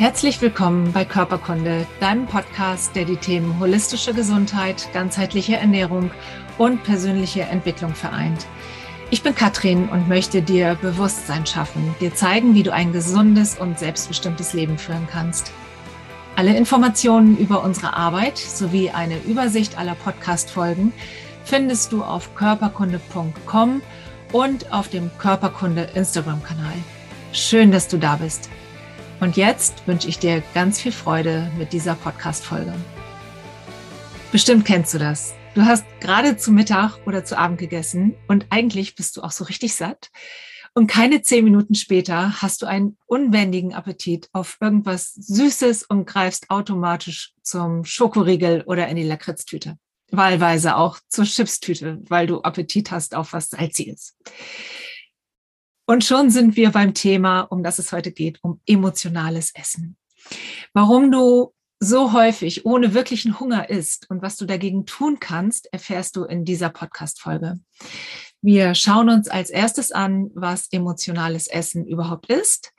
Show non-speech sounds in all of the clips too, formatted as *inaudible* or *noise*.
Herzlich willkommen bei Körperkunde, deinem Podcast, der die Themen holistische Gesundheit, ganzheitliche Ernährung und persönliche Entwicklung vereint. Ich bin Katrin und möchte dir Bewusstsein schaffen, dir zeigen, wie du ein gesundes und selbstbestimmtes Leben führen kannst. Alle Informationen über unsere Arbeit sowie eine Übersicht aller Podcast-Folgen findest du auf körperkunde.com und auf dem Körperkunde Instagram-Kanal. Schön, dass du da bist. Und jetzt wünsche ich dir ganz viel Freude mit dieser Podcast-Folge. Bestimmt kennst du das. Du hast gerade zu Mittag oder zu Abend gegessen und eigentlich bist du auch so richtig satt. Und keine zehn Minuten später hast du einen unbändigen Appetit auf irgendwas Süßes und greifst automatisch zum Schokoriegel oder in die Lakritztüte. Wahlweise auch zur Chipstüte, weil du Appetit hast auf was Salziges. Und schon sind wir beim Thema, um das es heute geht, um emotionales Essen. Warum du so häufig ohne wirklichen Hunger isst und was du dagegen tun kannst, erfährst du in dieser Podcast-Folge. Wir schauen uns als erstes an, was emotionales Essen überhaupt ist,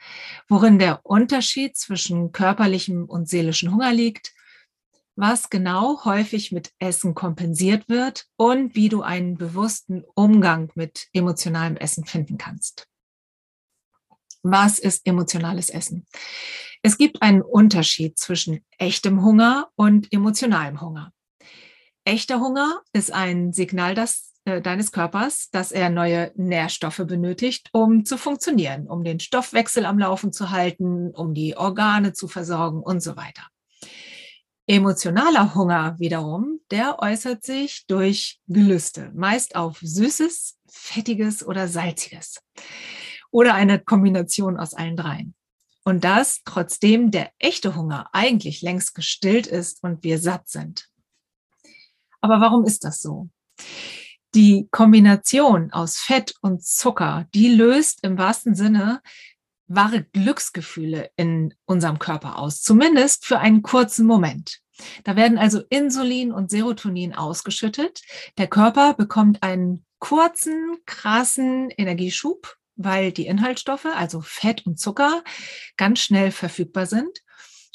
worin der Unterschied zwischen körperlichem und seelischem Hunger liegt, was genau häufig mit Essen kompensiert wird und wie du einen bewussten Umgang mit emotionalem Essen finden kannst. Was ist emotionales Essen? Es gibt einen Unterschied zwischen echtem Hunger und emotionalem Hunger. Echter Hunger ist ein Signal das, äh, deines Körpers, dass er neue Nährstoffe benötigt, um zu funktionieren, um den Stoffwechsel am Laufen zu halten, um die Organe zu versorgen und so weiter. Emotionaler Hunger wiederum, der äußert sich durch Gelüste, meist auf Süßes, Fettiges oder Salziges oder eine Kombination aus allen dreien. Und das, trotzdem der echte Hunger eigentlich längst gestillt ist und wir satt sind. Aber warum ist das so? Die Kombination aus Fett und Zucker, die löst im wahrsten Sinne wahre Glücksgefühle in unserem Körper aus, zumindest für einen kurzen Moment. Da werden also Insulin und Serotonin ausgeschüttet. Der Körper bekommt einen kurzen, krassen Energieschub weil die Inhaltsstoffe, also Fett und Zucker, ganz schnell verfügbar sind.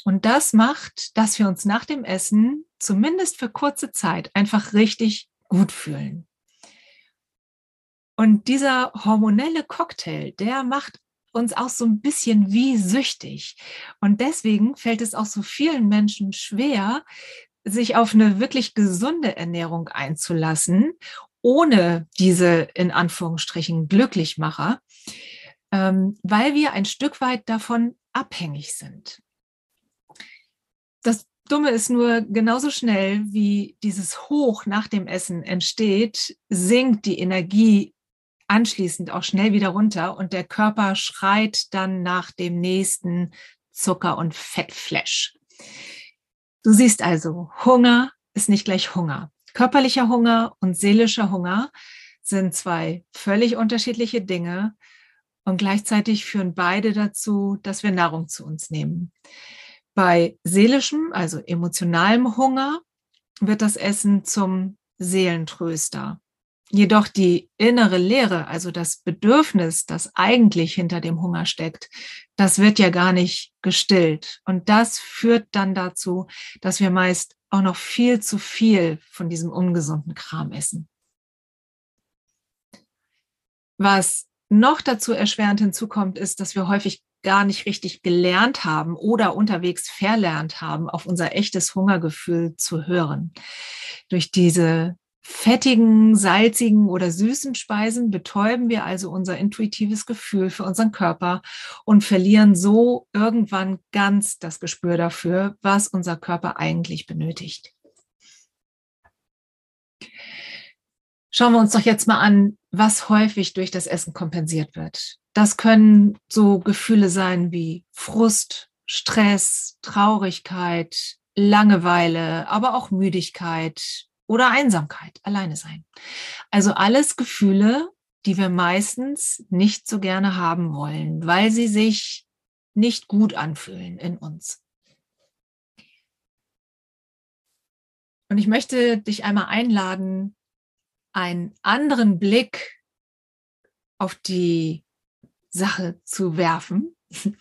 Und das macht, dass wir uns nach dem Essen zumindest für kurze Zeit einfach richtig gut fühlen. Und dieser hormonelle Cocktail, der macht uns auch so ein bisschen wie süchtig. Und deswegen fällt es auch so vielen Menschen schwer, sich auf eine wirklich gesunde Ernährung einzulassen ohne diese in Anführungsstrichen Glücklichmacher, ähm, weil wir ein Stück weit davon abhängig sind. Das Dumme ist nur, genauso schnell wie dieses Hoch nach dem Essen entsteht, sinkt die Energie anschließend auch schnell wieder runter und der Körper schreit dann nach dem nächsten Zucker- und Fettflash. Du siehst also, Hunger ist nicht gleich Hunger. Körperlicher Hunger und seelischer Hunger sind zwei völlig unterschiedliche Dinge und gleichzeitig führen beide dazu, dass wir Nahrung zu uns nehmen. Bei seelischem, also emotionalem Hunger wird das Essen zum Seelentröster. Jedoch die innere Leere, also das Bedürfnis, das eigentlich hinter dem Hunger steckt, das wird ja gar nicht gestillt. Und das führt dann dazu, dass wir meist auch noch viel zu viel von diesem ungesunden Kram essen. Was noch dazu erschwerend hinzukommt, ist, dass wir häufig gar nicht richtig gelernt haben oder unterwegs verlernt haben, auf unser echtes Hungergefühl zu hören. Durch diese fettigen, salzigen oder süßen Speisen betäuben wir also unser intuitives Gefühl für unseren Körper und verlieren so irgendwann ganz das Gespür dafür, was unser Körper eigentlich benötigt. Schauen wir uns doch jetzt mal an, was häufig durch das Essen kompensiert wird. Das können so Gefühle sein wie Frust, Stress, Traurigkeit, Langeweile, aber auch Müdigkeit, oder Einsamkeit, alleine sein. Also alles Gefühle, die wir meistens nicht so gerne haben wollen, weil sie sich nicht gut anfühlen in uns. Und ich möchte dich einmal einladen, einen anderen Blick auf die Sache zu werfen *laughs*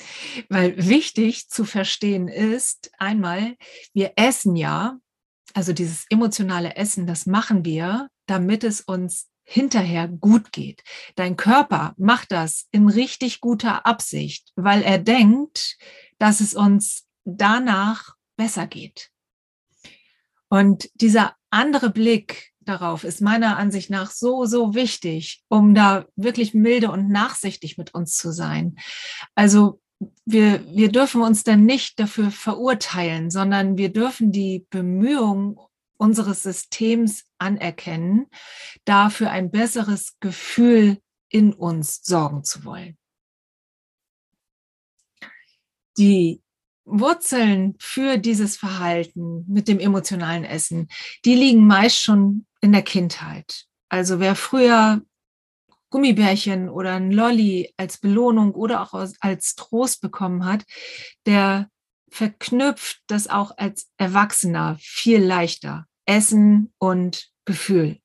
Weil wichtig zu verstehen ist, einmal, wir essen ja, also dieses emotionale Essen, das machen wir, damit es uns hinterher gut geht. Dein Körper macht das in richtig guter Absicht, weil er denkt, dass es uns danach besser geht. Und dieser andere Blick darauf ist meiner Ansicht nach so, so wichtig, um da wirklich milde und nachsichtig mit uns zu sein. Also wir, wir dürfen uns dann nicht dafür verurteilen, sondern wir dürfen die Bemühungen unseres Systems anerkennen, dafür ein besseres Gefühl in uns sorgen zu wollen. Die Wurzeln für dieses Verhalten mit dem emotionalen Essen, die liegen meist schon in der Kindheit. Also wer früher Gummibärchen oder ein Lolli als Belohnung oder auch als Trost bekommen hat, der verknüpft das auch als Erwachsener viel leichter. Essen und Gefühl.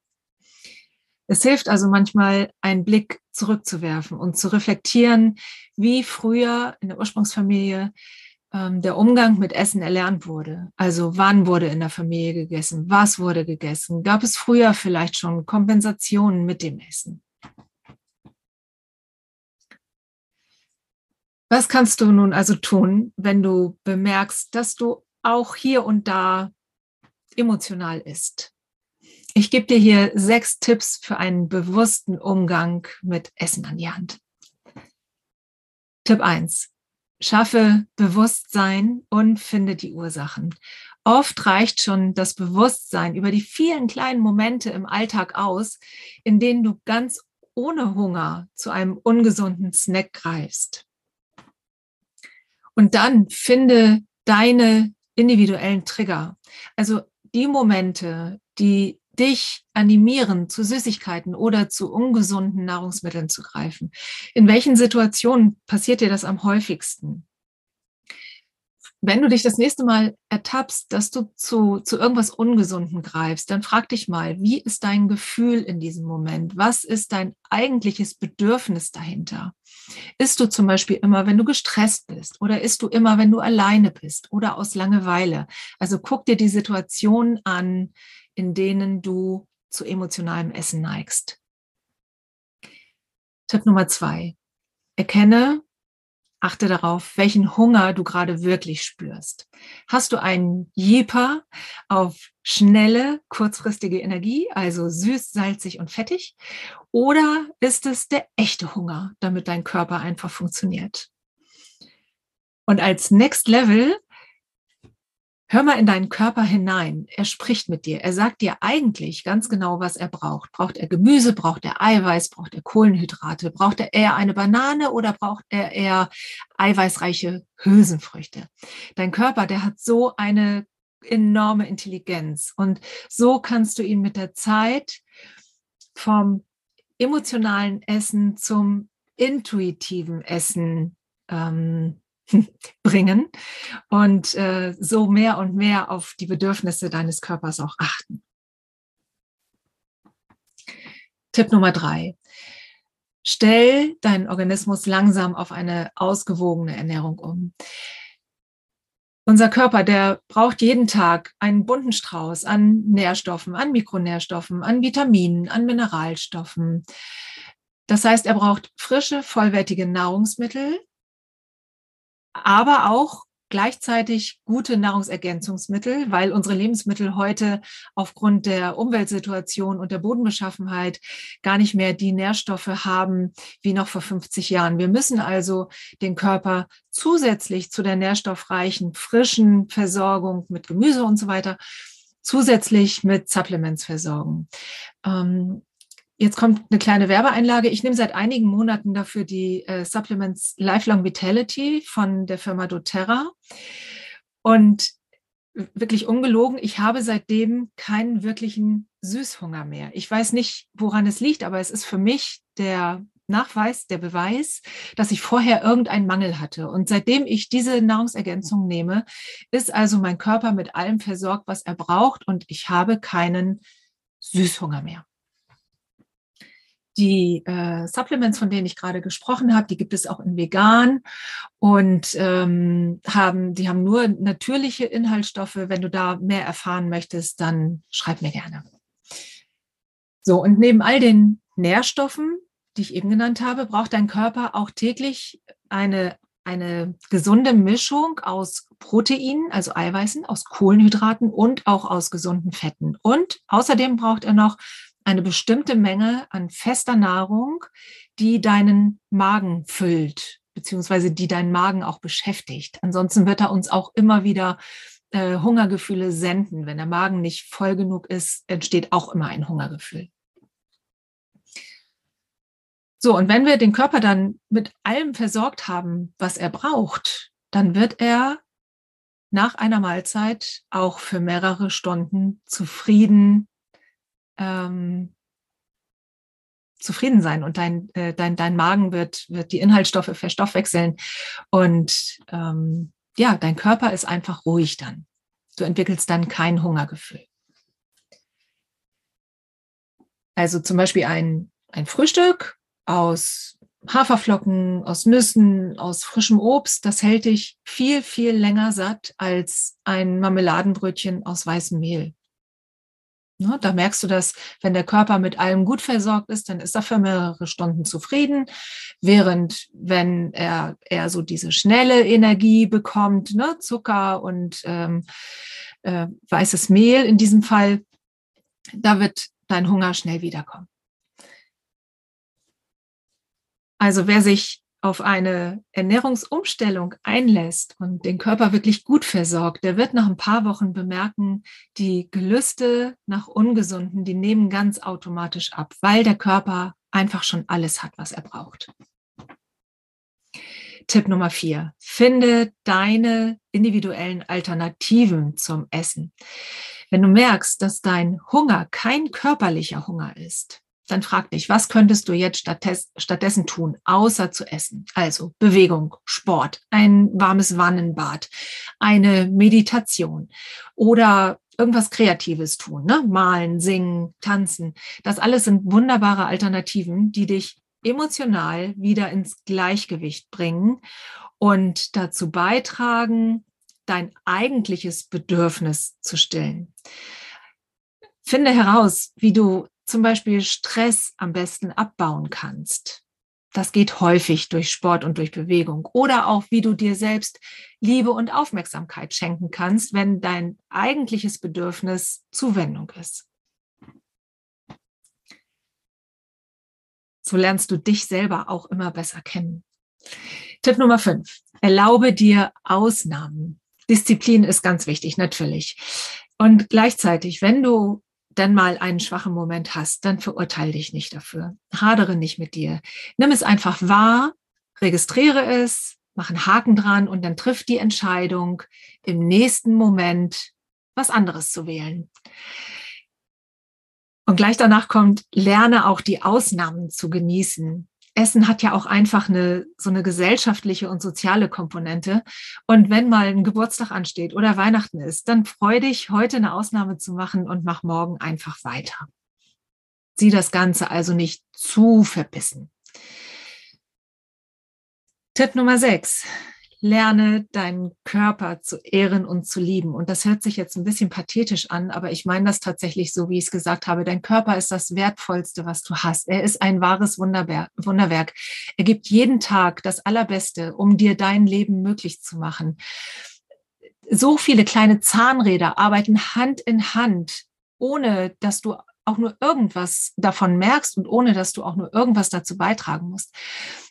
Es hilft also manchmal, einen Blick zurückzuwerfen und zu reflektieren, wie früher in der Ursprungsfamilie der Umgang mit Essen erlernt wurde. Also wann wurde in der Familie gegessen, was wurde gegessen, gab es früher vielleicht schon Kompensationen mit dem Essen. Was kannst du nun also tun, wenn du bemerkst, dass du auch hier und da emotional ist? Ich gebe dir hier sechs Tipps für einen bewussten Umgang mit Essen an die Hand. Tipp 1. Schaffe Bewusstsein und finde die Ursachen. Oft reicht schon das Bewusstsein über die vielen kleinen Momente im Alltag aus, in denen du ganz ohne Hunger zu einem ungesunden Snack greifst. Und dann finde deine individuellen Trigger. Also die Momente, die dich animieren, zu Süßigkeiten oder zu ungesunden Nahrungsmitteln zu greifen? In welchen Situationen passiert dir das am häufigsten? Wenn du dich das nächste Mal ertappst, dass du zu, zu irgendwas Ungesunden greifst, dann frag dich mal, wie ist dein Gefühl in diesem Moment? Was ist dein eigentliches Bedürfnis dahinter? Isst du zum Beispiel immer, wenn du gestresst bist? Oder isst du immer, wenn du alleine bist? Oder aus Langeweile? Also guck dir die Situation an, in denen du zu emotionalem Essen neigst. Tipp Nummer zwei. Erkenne, achte darauf, welchen Hunger du gerade wirklich spürst. Hast du einen Jeeper auf schnelle, kurzfristige Energie, also süß, salzig und fettig? Oder ist es der echte Hunger, damit dein Körper einfach funktioniert? Und als Next Level Hör mal in deinen Körper hinein. Er spricht mit dir. Er sagt dir eigentlich ganz genau, was er braucht. Braucht er Gemüse? Braucht er Eiweiß? Braucht er Kohlenhydrate? Braucht er eher eine Banane oder braucht er eher eiweißreiche Hülsenfrüchte? Dein Körper, der hat so eine enorme Intelligenz. Und so kannst du ihn mit der Zeit vom emotionalen Essen zum intuitiven Essen ähm, *laughs* bringen und äh, so mehr und mehr auf die Bedürfnisse deines Körpers auch achten. Tipp Nummer drei. Stell deinen Organismus langsam auf eine ausgewogene Ernährung um. Unser Körper, der braucht jeden Tag einen bunten Strauß an Nährstoffen, an Mikronährstoffen, an Vitaminen, an Mineralstoffen. Das heißt, er braucht frische, vollwertige Nahrungsmittel, aber auch gleichzeitig gute Nahrungsergänzungsmittel, weil unsere Lebensmittel heute aufgrund der Umweltsituation und der Bodenbeschaffenheit gar nicht mehr die Nährstoffe haben wie noch vor 50 Jahren. Wir müssen also den Körper zusätzlich zu der nährstoffreichen, frischen Versorgung mit Gemüse und so weiter zusätzlich mit Supplements versorgen. Ähm, Jetzt kommt eine kleine Werbeeinlage. Ich nehme seit einigen Monaten dafür die äh, Supplements Lifelong Vitality von der Firma doTERRA. Und wirklich ungelogen, ich habe seitdem keinen wirklichen Süßhunger mehr. Ich weiß nicht, woran es liegt, aber es ist für mich der Nachweis, der Beweis, dass ich vorher irgendeinen Mangel hatte. Und seitdem ich diese Nahrungsergänzung nehme, ist also mein Körper mit allem versorgt, was er braucht und ich habe keinen Süßhunger mehr. Die äh, Supplements, von denen ich gerade gesprochen habe, die gibt es auch in vegan und ähm, haben, die haben nur natürliche Inhaltsstoffe. Wenn du da mehr erfahren möchtest, dann schreib mir gerne. So, und neben all den Nährstoffen, die ich eben genannt habe, braucht dein Körper auch täglich eine, eine gesunde Mischung aus Proteinen, also Eiweißen, aus Kohlenhydraten und auch aus gesunden Fetten. Und außerdem braucht er noch eine bestimmte Menge an fester Nahrung, die deinen Magen füllt, beziehungsweise die deinen Magen auch beschäftigt. Ansonsten wird er uns auch immer wieder äh, Hungergefühle senden. Wenn der Magen nicht voll genug ist, entsteht auch immer ein Hungergefühl. So, und wenn wir den Körper dann mit allem versorgt haben, was er braucht, dann wird er nach einer Mahlzeit auch für mehrere Stunden zufrieden ähm, zufrieden sein und dein, äh, dein, dein Magen wird, wird die Inhaltsstoffe verstoffwechseln und ähm, ja, dein Körper ist einfach ruhig dann. Du entwickelst dann kein Hungergefühl. Also zum Beispiel ein, ein Frühstück aus Haferflocken, aus Nüssen, aus frischem Obst, das hält dich viel, viel länger satt als ein Marmeladenbrötchen aus weißem Mehl. Ne, da merkst du dass wenn der Körper mit allem gut versorgt ist, dann ist er für mehrere Stunden zufrieden. Während wenn er eher so diese schnelle Energie bekommt, ne, Zucker und ähm, äh, weißes Mehl in diesem Fall, da wird dein Hunger schnell wiederkommen. Also wer sich auf eine Ernährungsumstellung einlässt und den Körper wirklich gut versorgt, der wird nach ein paar Wochen bemerken, die Gelüste nach Ungesunden, die nehmen ganz automatisch ab, weil der Körper einfach schon alles hat, was er braucht. Tipp Nummer vier. Finde deine individuellen Alternativen zum Essen. Wenn du merkst, dass dein Hunger kein körperlicher Hunger ist, dann frag dich, was könntest du jetzt stattdessen tun, außer zu essen? Also Bewegung, Sport, ein warmes Wannenbad, eine Meditation oder irgendwas Kreatives tun, ne? malen, singen, tanzen. Das alles sind wunderbare Alternativen, die dich emotional wieder ins Gleichgewicht bringen und dazu beitragen, dein eigentliches Bedürfnis zu stillen. Finde heraus, wie du zum Beispiel Stress am besten abbauen kannst. Das geht häufig durch Sport und durch Bewegung. Oder auch, wie du dir selbst Liebe und Aufmerksamkeit schenken kannst, wenn dein eigentliches Bedürfnis Zuwendung ist. So lernst du dich selber auch immer besser kennen. Tipp Nummer fünf. Erlaube dir Ausnahmen. Disziplin ist ganz wichtig, natürlich. Und gleichzeitig, wenn du dann mal einen schwachen Moment hast, dann verurteile dich nicht dafür. Hadere nicht mit dir. Nimm es einfach wahr, registriere es, mach einen Haken dran und dann triff die Entscheidung, im nächsten Moment was anderes zu wählen. Und gleich danach kommt, lerne auch die Ausnahmen zu genießen. Essen hat ja auch einfach eine so eine gesellschaftliche und soziale Komponente. Und wenn mal ein Geburtstag ansteht oder Weihnachten ist, dann freu dich, heute eine Ausnahme zu machen und mach morgen einfach weiter. Sieh das Ganze also nicht zu verbissen. Tipp Nummer sechs lerne deinen Körper zu ehren und zu lieben. Und das hört sich jetzt ein bisschen pathetisch an, aber ich meine das tatsächlich so, wie ich es gesagt habe. Dein Körper ist das Wertvollste, was du hast. Er ist ein wahres Wunderwerk. Er gibt jeden Tag das Allerbeste, um dir dein Leben möglich zu machen. So viele kleine Zahnräder arbeiten Hand in Hand, ohne dass du auch nur irgendwas davon merkst und ohne dass du auch nur irgendwas dazu beitragen musst.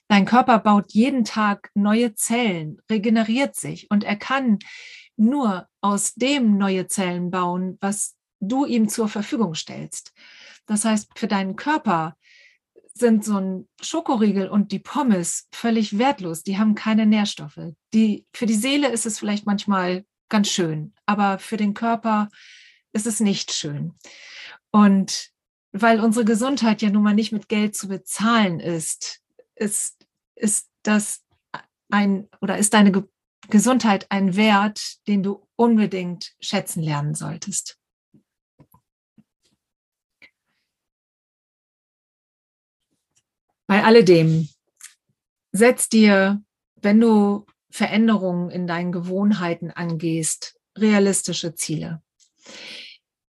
Dein Körper baut jeden Tag neue Zellen, regeneriert sich und er kann nur aus dem neue Zellen bauen, was du ihm zur Verfügung stellst. Das heißt, für deinen Körper sind so ein Schokoriegel und die Pommes völlig wertlos. Die haben keine Nährstoffe. Die, für die Seele ist es vielleicht manchmal ganz schön, aber für den Körper ist es nicht schön. Und weil unsere Gesundheit ja nun mal nicht mit Geld zu bezahlen ist, ist ist das ein oder ist deine Ge Gesundheit ein Wert, den du unbedingt schätzen lernen solltest. Bei alledem, setz dir, wenn du Veränderungen in deinen Gewohnheiten angehst, realistische Ziele.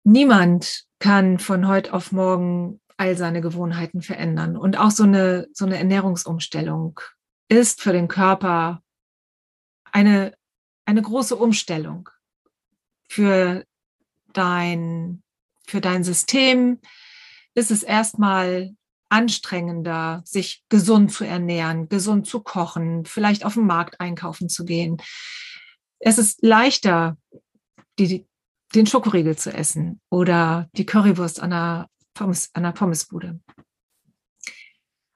Niemand kann von heute auf morgen all seine Gewohnheiten verändern. Und auch so eine, so eine Ernährungsumstellung ist für den Körper eine, eine große Umstellung für dein, für dein System. Ist es erstmal anstrengender, sich gesund zu ernähren, gesund zu kochen, vielleicht auf dem Markt einkaufen zu gehen. Es ist leichter, die, den Schokoriegel zu essen oder die Currywurst an einer, Pommes, an einer Pommesbude.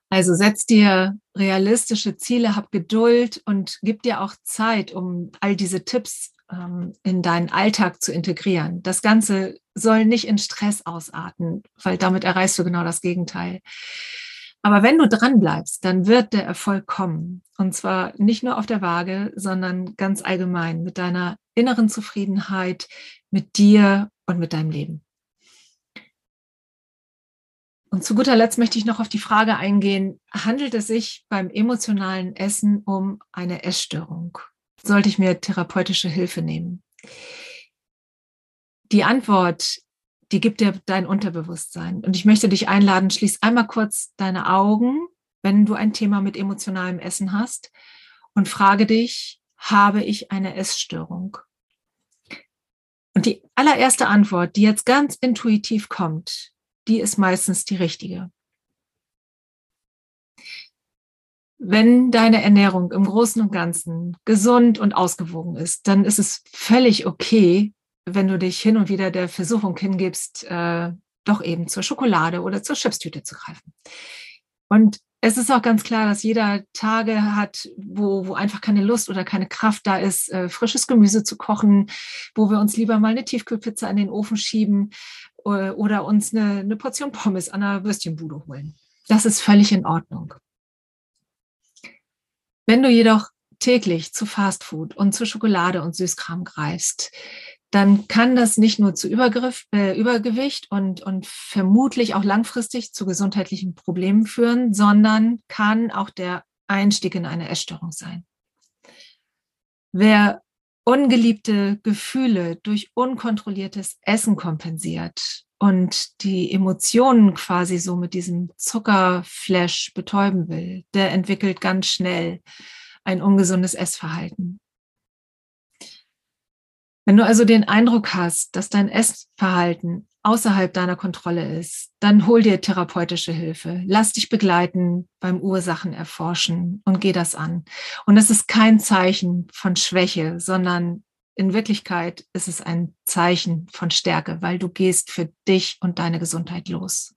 Also setz dir realistische Ziele, hab Geduld und gib dir auch Zeit, um all diese Tipps ähm, in deinen Alltag zu integrieren. Das Ganze soll nicht in Stress ausarten, weil damit erreichst du genau das Gegenteil. Aber wenn du dran bleibst, dann wird der Erfolg kommen. Und zwar nicht nur auf der Waage, sondern ganz allgemein mit deiner inneren Zufriedenheit, mit dir und mit deinem Leben. Und zu guter Letzt möchte ich noch auf die Frage eingehen, handelt es sich beim emotionalen Essen um eine Essstörung? Sollte ich mir therapeutische Hilfe nehmen? Die Antwort, die gibt dir dein Unterbewusstsein. Und ich möchte dich einladen, schließ einmal kurz deine Augen, wenn du ein Thema mit emotionalem Essen hast und frage dich, habe ich eine Essstörung? Und die allererste Antwort, die jetzt ganz intuitiv kommt, die ist meistens die richtige. Wenn deine Ernährung im Großen und Ganzen gesund und ausgewogen ist, dann ist es völlig okay, wenn du dich hin und wieder der Versuchung hingibst, äh, doch eben zur Schokolade oder zur Chipstüte zu greifen. Und es ist auch ganz klar, dass jeder Tage hat, wo, wo einfach keine Lust oder keine Kraft da ist, äh, frisches Gemüse zu kochen, wo wir uns lieber mal eine Tiefkühlpizza in den Ofen schieben äh, oder uns eine, eine Portion Pommes an einer Würstchenbude holen. Das ist völlig in Ordnung. Wenn du jedoch täglich zu Fastfood und zu Schokolade und Süßkram greifst, dann kann das nicht nur zu Übergriff, äh, Übergewicht und, und vermutlich auch langfristig zu gesundheitlichen Problemen führen, sondern kann auch der Einstieg in eine Essstörung sein. Wer ungeliebte Gefühle durch unkontrolliertes Essen kompensiert und die Emotionen quasi so mit diesem Zuckerflash betäuben will, der entwickelt ganz schnell ein ungesundes Essverhalten. Wenn du also den Eindruck hast, dass dein Essverhalten außerhalb deiner Kontrolle ist, dann hol dir therapeutische Hilfe. Lass dich begleiten beim Ursachen erforschen und geh das an. Und das ist kein Zeichen von Schwäche, sondern in Wirklichkeit ist es ein Zeichen von Stärke, weil du gehst für dich und deine Gesundheit los.